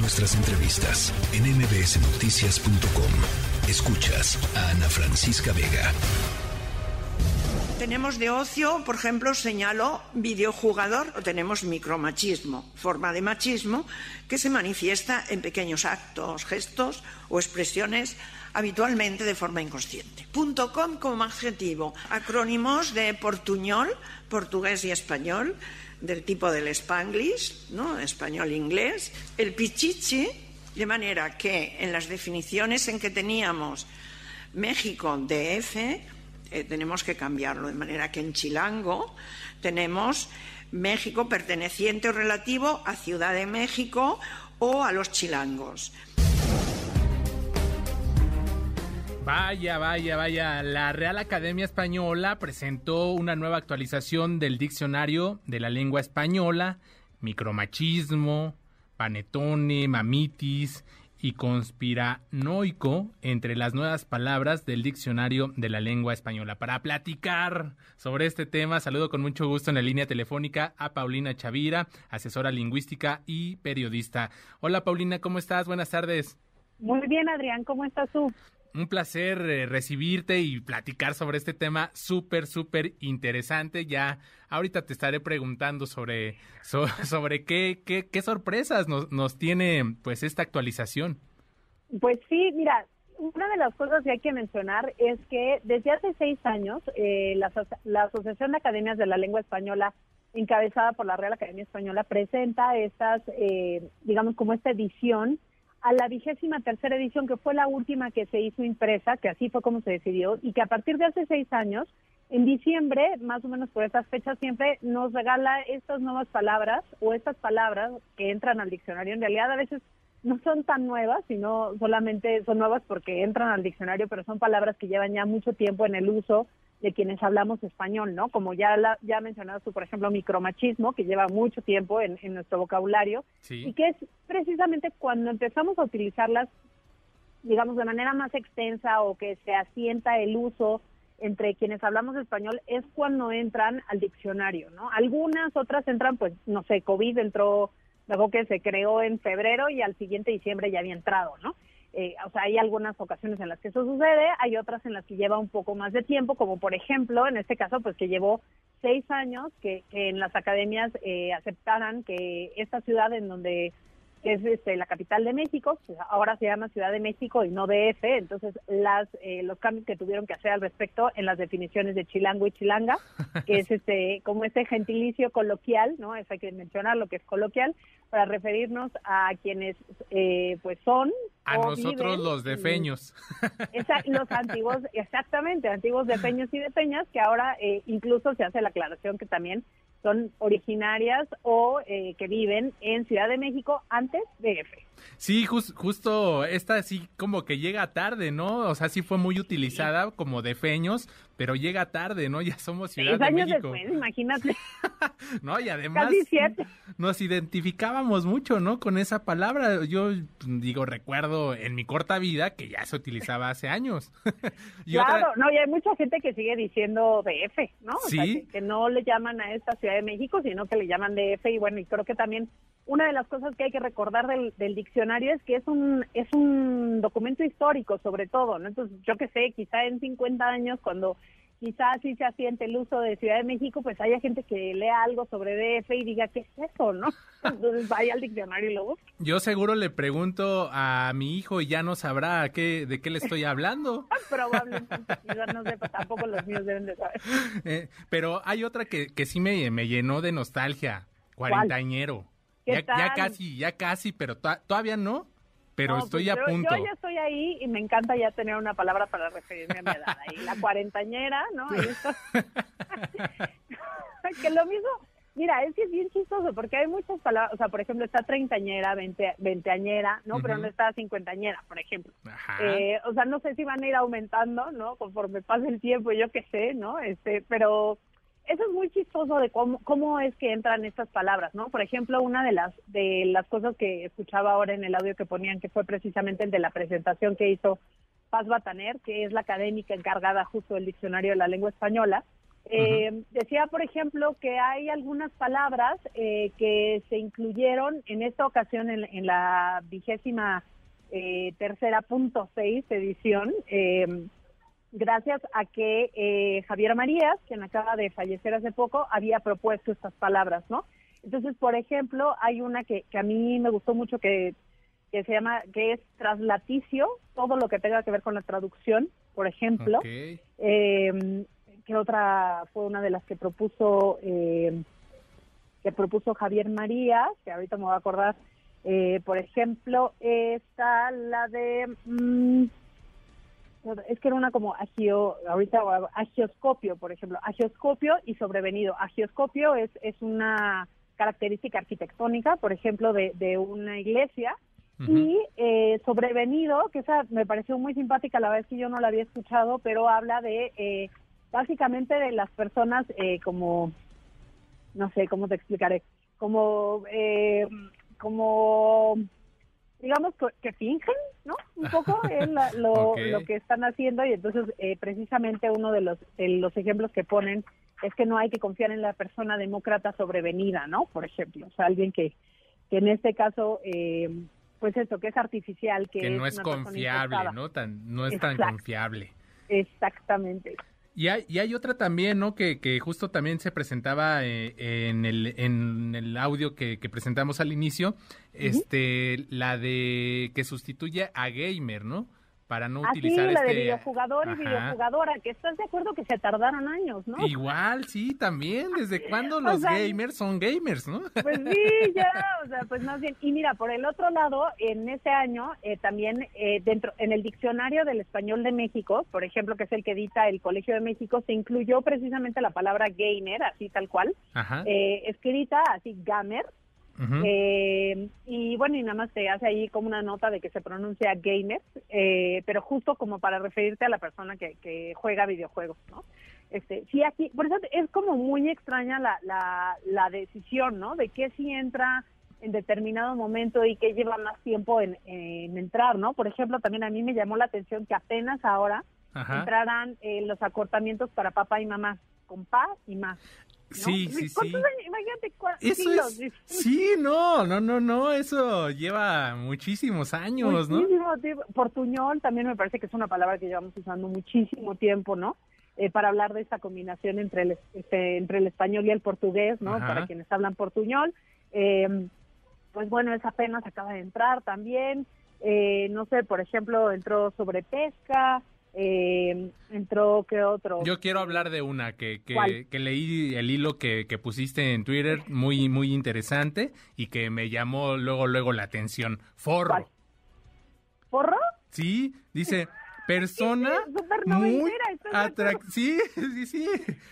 Nuestras entrevistas en mbsnoticias.com. Escuchas a Ana Francisca Vega. Tenemos de ocio, por ejemplo, señalo videojugador o tenemos micromachismo, forma de machismo que se manifiesta en pequeños actos, gestos o expresiones habitualmente de forma inconsciente. Punto .com como adjetivo, acrónimos de portuñol, portugués y español, del tipo del spanglish, ¿no? español-inglés, el pichichi, de manera que en las definiciones en que teníamos México DF, eh, tenemos que cambiarlo, de manera que en chilango tenemos México perteneciente o relativo a Ciudad de México o a los chilangos. Vaya, vaya, vaya. La Real Academia Española presentó una nueva actualización del diccionario de la lengua española, micromachismo, panetone, mamitis y conspiranoico entre las nuevas palabras del diccionario de la lengua española. Para platicar sobre este tema, saludo con mucho gusto en la línea telefónica a Paulina Chavira, asesora lingüística y periodista. Hola Paulina, ¿cómo estás? Buenas tardes. Muy bien, Adrián, ¿cómo estás tú? Un placer eh, recibirte y platicar sobre este tema súper, súper interesante. Ya ahorita te estaré preguntando sobre, sobre qué, qué, sorpresas nos, nos tiene pues esta actualización. Pues sí, mira, una de las cosas que hay que mencionar es que desde hace seis años eh, la, la Asociación de Academias de la Lengua Española encabezada por la Real Academia Española presenta estas, eh, digamos, como esta edición a la vigésima tercera edición, que fue la última que se hizo impresa, que así fue como se decidió, y que a partir de hace seis años, en diciembre, más o menos por estas fechas, siempre nos regala estas nuevas palabras o estas palabras que entran al diccionario. En realidad, a veces no son tan nuevas, sino solamente son nuevas porque entran al diccionario, pero son palabras que llevan ya mucho tiempo en el uso de quienes hablamos español, ¿no? Como ya la, ya mencionado tú, por ejemplo, micromachismo, que lleva mucho tiempo en, nuestro vocabulario, y que es precisamente cuando empezamos a utilizarlas, digamos, de manera más extensa o que se asienta el uso entre quienes hablamos español, es cuando entran al diccionario, ¿no? Algunas otras entran, pues, no sé, COVID entró, luego que se creó en febrero y al siguiente diciembre ya había entrado, ¿no? Eh, o sea, hay algunas ocasiones en las que eso sucede, hay otras en las que lleva un poco más de tiempo, como por ejemplo, en este caso, pues que llevó seis años que, en las academias eh, aceptaran que esta ciudad en donde es este, la capital de México, pues ahora se llama Ciudad de México y no DF, entonces las eh, los cambios que tuvieron que hacer al respecto en las definiciones de chilango y chilanga, que es este como este gentilicio coloquial, ¿no? Eso hay que mencionar lo que es coloquial para referirnos a quienes eh, pues son a nosotros los defeños. los antiguos, exactamente, antiguos defeños y defeñas, que ahora eh, incluso se hace la aclaración que también son originarias o eh, que viven en Ciudad de México antes de F. Sí, justo esta sí como que llega tarde, ¿no? O sea, sí fue muy utilizada como de feños, pero llega tarde, ¿no? Ya somos Ciudad de México. Después, imagínate. no, y además nos identificábamos mucho, ¿no? Con esa palabra. Yo digo, recuerdo en mi corta vida que ya se utilizaba hace años. claro, no, y hay mucha gente que sigue diciendo DF, ¿no? O ¿Sí? sea, que, no le llaman a esta Ciudad de México, sino que le llaman DF y bueno, y creo que también una de las cosas que hay que recordar del, del diccionario es que es un es un documento histórico sobre todo, ¿no? Entonces, yo que sé, quizá en 50 años cuando quizás sí se asiente el uso de Ciudad de México, pues haya gente que lea algo sobre DF y diga, ¿qué es eso, no? Entonces vaya al diccionario y lo busque. Yo seguro le pregunto a mi hijo y ya no sabrá qué, de qué le estoy hablando. Probablemente, no sé, pues tampoco los míos deben de saber. Eh, pero hay otra que, que sí me, me llenó de nostalgia, cuarentañero. Ya, ya, casi, ya casi, pero todavía no pero pues estoy a punto. Yo ya estoy ahí y me encanta ya tener una palabra para referirme a mi edad. Ahí la cuarentañera, ¿no? que lo mismo, mira, es que es bien chistoso porque hay muchas palabras, o sea, por ejemplo, está treintañera, veinte, veinteañera, ¿no? Pero no está cincuentañera, por ejemplo. Eh, o sea, no sé si van a ir aumentando, ¿no? Conforme pase el tiempo, yo qué sé, ¿no? Este, pero eso es muy chistoso de cómo, cómo es que entran estas palabras, ¿no? Por ejemplo, una de las, de las cosas que escuchaba ahora en el audio que ponían, que fue precisamente el de la presentación que hizo Paz Bataner, que es la académica encargada justo del diccionario de la lengua española, Eh, decía, por ejemplo, que hay algunas palabras eh, que se incluyeron en esta ocasión en, la vigésima eh, tercera punto seis edición, gracias a que Javier Marías, quien acaba de fallecer hace poco, había propuesto estas palabras, ¿no? Entonces, por ejemplo, hay una que, a mí me gustó mucho que, que se llama, que es traslaticio, todo lo que tenga que ver con la traducción, por ejemplo. Eh, que otra fue una de las que propuso eh, que propuso Javier María, que ahorita me voy a acordar, eh, por ejemplo, está la de mm, es que era una como agio, ahorita agioscopio, por ejemplo, agioscopio y sobrevenido. Agioscopio es, es una característica arquitectónica, por ejemplo, de, de una iglesia, y eh, sobrevenido, que esa me pareció muy simpática, la vez que yo no la había escuchado, pero habla de eh, básicamente de las personas eh, como, no sé, ¿cómo te explicaré? Como, eh, como digamos que, fingen, ¿no? Un poco en lo, lo, que están haciendo y entonces eh, precisamente uno de los, de los ejemplos que ponen es que no hay que confiar en la persona demócrata sobrevenida, ¿no? Por ejemplo, o sea, alguien que, que en este caso, eh, pues eso, que es artificial, que, no es, confiable, ¿no? Tan, no es tan confiable. Exactamente. Y hay, y hay otra también, ¿no? Que, que justo también se presentaba eh, en, el, en el audio que, que presentamos al inicio, este, la de que sustituye a Gamer, ¿no? Para no ah, utilizar la de este videojugador y videojugadora, que estás de acuerdo que se tardaron años, ¿no? Igual, sí, también. ¿Desde cuándo los gamers son gamers, no? Pues sí, ya, o sea, pues más bien. Y mira, por el otro lado, en ese año, eh, también eh, dentro, en el diccionario del español de México, por ejemplo, que es el que edita el Colegio de México, se incluyó precisamente la palabra gamer, así tal cual, eh, escrita así, gamer, eh, y bueno, y nada más te hace ahí como una nota de que se pronuncia gamer, eh, pero justo como para referirte a la persona que, que juega videojuegos, ¿no? Este, sí, aquí, por eso es como muy extraña la, la, la decisión, ¿no? De que si entra en determinado momento y que lleva más tiempo en, entrar, ¿no? Por ejemplo, también a mí me llamó la atención que apenas ahora entrarán eh, los acortamientos para papá y mamá, con pa y más. Sí, sí, sí. Imagínate eso es, Sí, no, no, no, no, eso lleva muchísimos años, muchísimo Tiempo. Portuñol también me parece que es una palabra que llevamos usando muchísimo tiempo, ¿no? Eh, para hablar de esta combinación entre el, este, entre el español y el portugués, ¿no? Para quienes hablan portuñol. Eh, pues bueno, es apenas acaba de entrar también. Eh, no sé, por ejemplo, entró sobre pesca, eh, entró, ¿qué otro? Yo quiero hablar de una que, que, leí el hilo que, que, pusiste en Twitter, muy, muy interesante y que me llamó luego, luego la atención. Forro. ¿Forro? Sí, dice persona muy atractiva. Sí, sí, sí,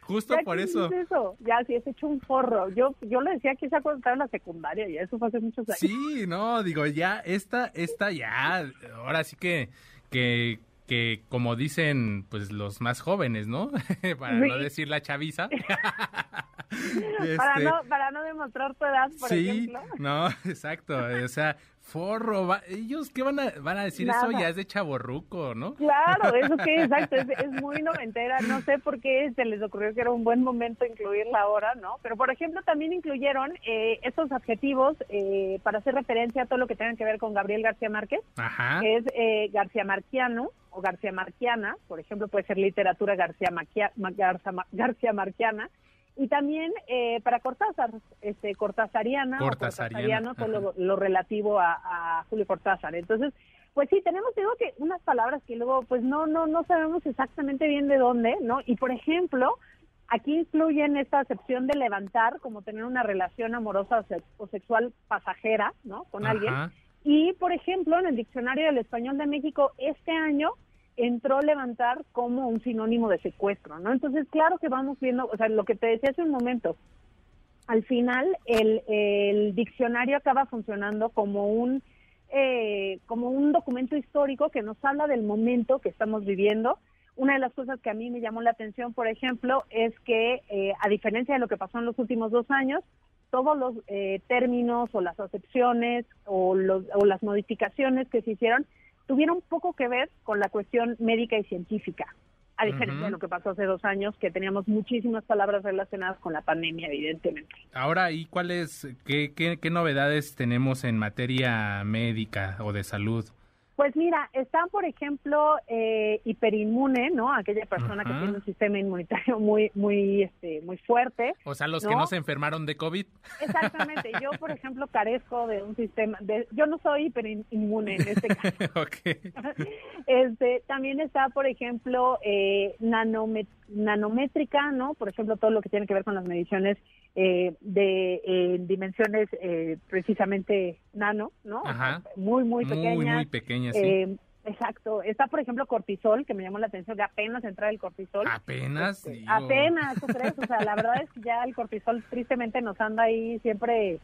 justo por eso. eso. Ya, sí, es hecho un forro. Yo yo le decía que se ha contado en la secundaria y eso fue hace muchos años. Sí, no, digo, ya, esta, esta ya, ahora sí que, que que como dicen pues los más jóvenes, ¿no? para no decir la chaviza. para, este, no, para no demostrar tu edad, por sí, No, exacto. O sea, forro. ellos, ¿qué van a, van a decir? Eso ya es de chaborruco, ¿no? Claro, eso que exacto. Es, es, muy noventera. No sé por qué se les ocurrió que era un buen momento incluirla ahora, ¿no? Pero, por ejemplo, también incluyeron eh, estos adjetivos eh, para hacer referencia a todo lo que tenga que ver con Gabriel García Márquez, Ajá. que es eh, García Marquiano o García Marquiana. Por ejemplo, puede ser literatura García, García Marquiana y también eh, para Cortázar, este, Cortázariana, Cortázariano, lo, lo, relativo a, Julio Cortázar. Entonces, pues sí, tenemos, digo que unas palabras que luego, pues no, no, no sabemos exactamente bien de dónde, ¿no? Y por ejemplo, aquí incluyen esta acepción de levantar, como tener una relación amorosa o, sexual pasajera, ¿no? Con alguien. Y, por ejemplo, en el Diccionario del Español de México, este año entró levantar como un sinónimo de secuestro, ¿no? Entonces, claro que vamos viendo, o sea, lo que te decía hace un momento, al final el, el diccionario acaba funcionando como un eh, como un documento histórico que nos habla del momento que estamos viviendo. Una de las cosas que a mí me llamó la atención, por ejemplo, es que eh, a diferencia de lo que pasó en los últimos dos años, todos los eh, términos o las acepciones o, los, o las modificaciones que se hicieron tuvieron poco que ver con la cuestión médica y científica. a diferencia de lo que pasó hace dos años, que teníamos muchísimas palabras relacionadas con la pandemia, evidentemente. Ahora, ¿y cuáles, qué, qué, qué novedades tenemos en materia médica o de salud? Pues mira, están, por ejemplo, eh, hiperinmune, ¿no? Aquella persona que tiene un sistema inmunitario muy, muy, este, muy fuerte. O sea, los que no se enfermaron de COVID. Exactamente. Yo, por ejemplo, carezco de un sistema, de, yo no soy hiperinmune en este caso. okay. Este, también está, por ejemplo, eh, nanométrica, ¿no? Por ejemplo, todo lo que tiene que ver con las mediciones eh, de eh, dimensiones eh, precisamente nano, ¿no? muy, muy pequeñas. Muy, muy pequeñas, sí. Exacto. Está, por ejemplo, cortisol, que me llamó la atención de apenas entrar el cortisol. Apenas. Este, apenas, ¿tú crees? O sea, la verdad es que ya el cortisol tristemente nos anda ahí siempre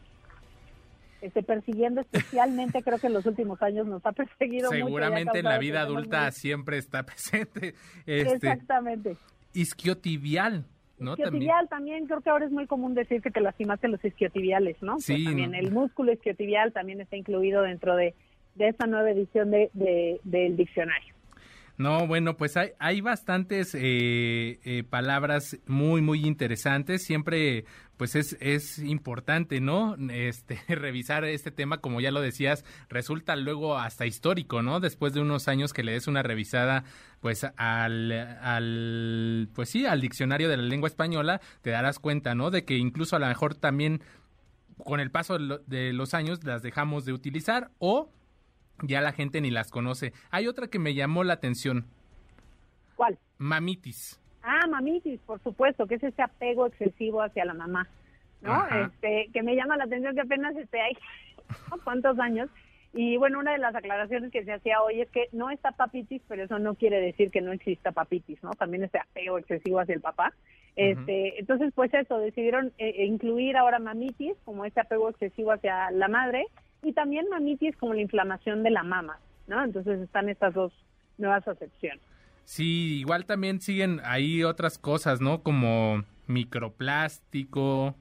este, persiguiendo, especialmente creo que en los últimos años nos ha perseguido. Seguramente en la vida adulta siempre está presente. Este, Exactamente. Isquiotibial. ¿no? Isquiotibial también. creo que ahora es muy común decir que te lastimaste los isquiotibiales, ¿no? Sí. también el músculo isquiotibial también está incluido dentro de, de esta nueva edición de, del diccionario. No, bueno, pues hay, hay bastantes eh, eh, palabras muy, muy interesantes. Siempre, pues es, es importante, ¿no? Este, revisar este tema, como ya lo decías, resulta luego hasta histórico, ¿no? Después de unos años que le des una revisada, pues al, al, pues sí, al diccionario de la lengua española, te darás cuenta, ¿no? De que incluso a lo mejor también con el paso de los años las dejamos de utilizar o ya la gente ni las conoce. Hay otra que me llamó la atención. ¿Cuál? Mamitis. Ah, mamitis, por supuesto, que es ese apego excesivo hacia la mamá, ¿no? Este, que me llama la atención que apenas esté ahí, ¿cuántos años? Y bueno, una de las aclaraciones que se hacía hoy es que no está papitis, pero eso no quiere decir que no exista papitis, ¿no? También ese apego excesivo hacia el papá. Este, entonces, pues eso, decidieron eh, incluir ahora mamitis como ese apego excesivo hacia la madre y también mamitis como la inflamación de la mama, ¿no? Entonces están estas dos nuevas acepciones. Sí, igual también siguen ahí otras cosas, ¿no? Como microplástico.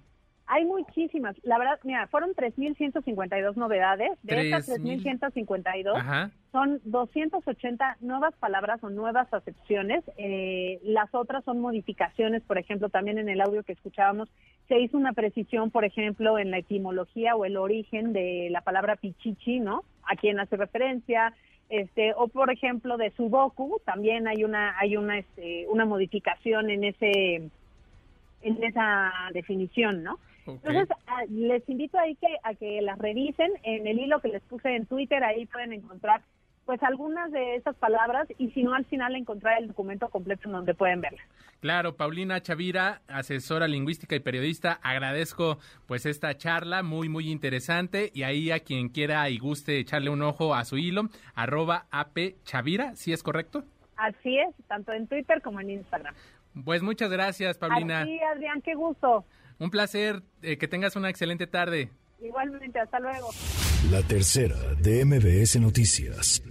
Hay muchísimas. La verdad, mira, fueron 3.152 novedades. De estas 3.152 son 280 nuevas palabras o nuevas acepciones. Eh, las otras son modificaciones, por ejemplo, también en el audio que escuchábamos se hizo una precisión, por ejemplo, en la etimología o el origen de la palabra pichichi, ¿no? A quién hace referencia, este, o por ejemplo de sudoku, también hay una hay una este, una modificación en ese en esa definición, ¿no? Entonces, les invito ahí que, a que las revisen en el hilo que les puse en Twitter, ahí pueden encontrar pues algunas de esas palabras y si no al final encontrar el documento completo en donde pueden verla. Claro, Paulina Chavira, asesora lingüística y periodista, agradezco pues esta charla muy muy interesante y ahí a quien quiera y guste echarle un ojo a su hilo, arroba AP Chavira, ¿sí es correcto? Así es, tanto en Twitter como en Instagram. Pues muchas gracias, Paulina. Sí, Adrián, qué gusto. Un placer, eh, que tengas una excelente tarde. Igualmente, hasta luego. La tercera de MBS Noticias.